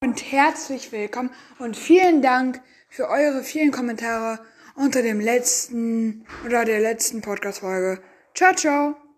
und herzlich willkommen und vielen Dank für eure vielen Kommentare unter dem letzten oder der letzten Podcast-Folge. Ciao, ciao!